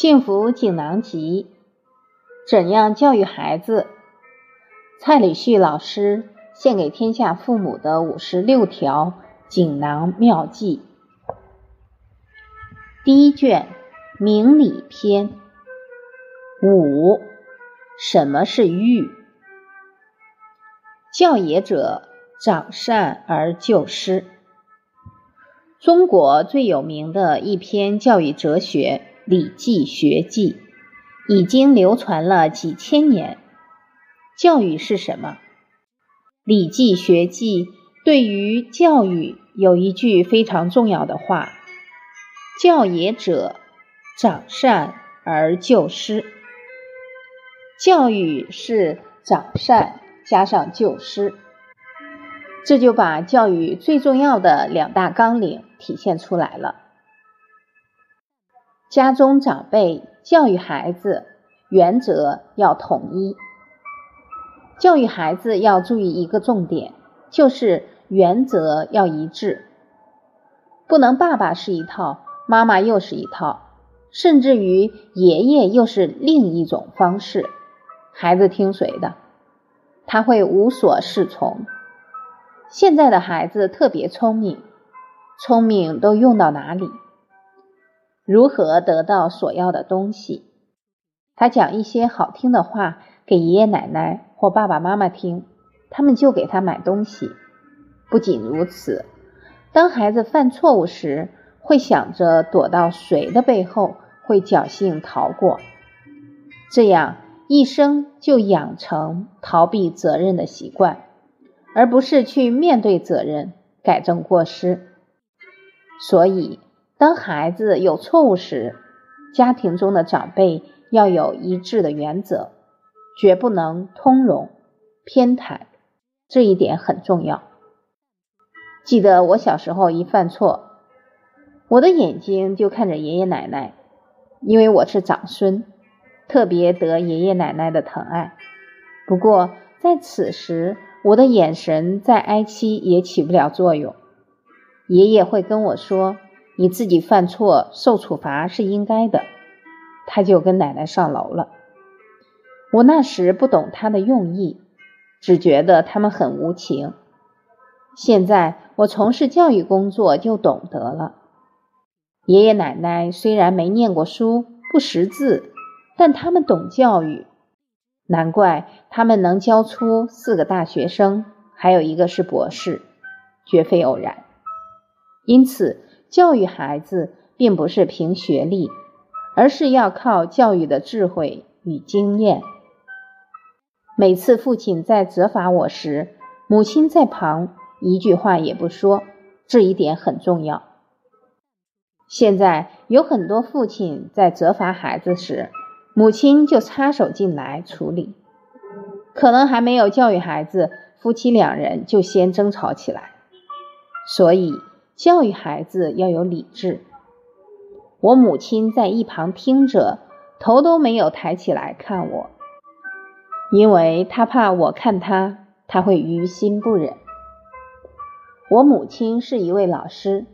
幸福锦囊集：怎样教育孩子？蔡礼旭老师献给天下父母的五十六条锦囊妙计。第一卷：明理篇。五，什么是育？教也者，长善而救失。中国最有名的一篇教育哲学。《礼记学记》已经流传了几千年。教育是什么？《礼记学记》对于教育有一句非常重要的话：“教也者，长善而救失。”教育是长善加上救失，这就把教育最重要的两大纲领体现出来了。家中长辈教育孩子，原则要统一。教育孩子要注意一个重点，就是原则要一致，不能爸爸是一套，妈妈又是一套，甚至于爷爷又是另一种方式。孩子听谁的？他会无所适从。现在的孩子特别聪明，聪明都用到哪里？如何得到所要的东西？他讲一些好听的话给爷爷奶奶或爸爸妈妈听，他们就给他买东西。不仅如此，当孩子犯错误时，会想着躲到谁的背后，会侥幸逃过，这样一生就养成逃避责任的习惯，而不是去面对责任，改正过失。所以。当孩子有错误时，家庭中的长辈要有一致的原则，绝不能通融偏袒，这一点很重要。记得我小时候一犯错，我的眼睛就看着爷爷奶奶，因为我是长孙，特别得爷爷奶奶的疼爱。不过在此时，我的眼神再哀戚也起不了作用，爷爷会跟我说。你自己犯错受处罚是应该的，他就跟奶奶上楼了。我那时不懂他的用意，只觉得他们很无情。现在我从事教育工作就懂得了。爷爷奶奶虽然没念过书，不识字，但他们懂教育，难怪他们能教出四个大学生，还有一个是博士，绝非偶然。因此。教育孩子并不是凭学历，而是要靠教育的智慧与经验。每次父亲在责罚我时，母亲在旁一句话也不说，这一点很重要。现在有很多父亲在责罚孩子时，母亲就插手进来处理，可能还没有教育孩子，夫妻两人就先争吵起来，所以。教育孩子要有理智。我母亲在一旁听着，头都没有抬起来看我，因为她怕我看她，她会于心不忍。我母亲是一位老师，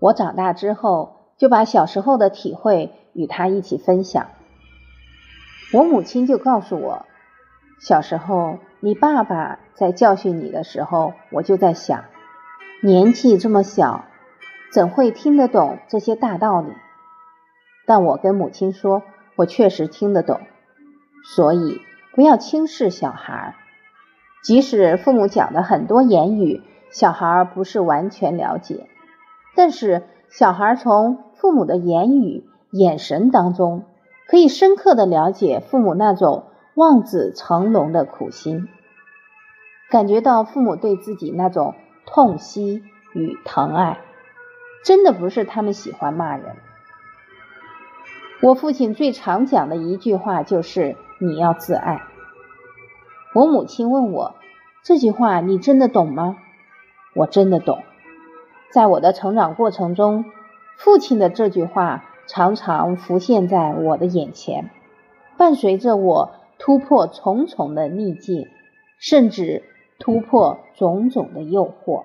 我长大之后就把小时候的体会与她一起分享。我母亲就告诉我，小时候你爸爸在教训你的时候，我就在想。年纪这么小，怎会听得懂这些大道理？但我跟母亲说，我确实听得懂。所以不要轻视小孩，即使父母讲的很多言语，小孩不是完全了解，但是小孩从父母的言语、眼神当中，可以深刻的了解父母那种望子成龙的苦心，感觉到父母对自己那种。痛惜与疼爱，真的不是他们喜欢骂人。我父亲最常讲的一句话就是“你要自爱”。我母亲问我这句话你真的懂吗？我真的懂。在我的成长过程中，父亲的这句话常常浮现在我的眼前，伴随着我突破重重的逆境，甚至。突破种种的诱惑。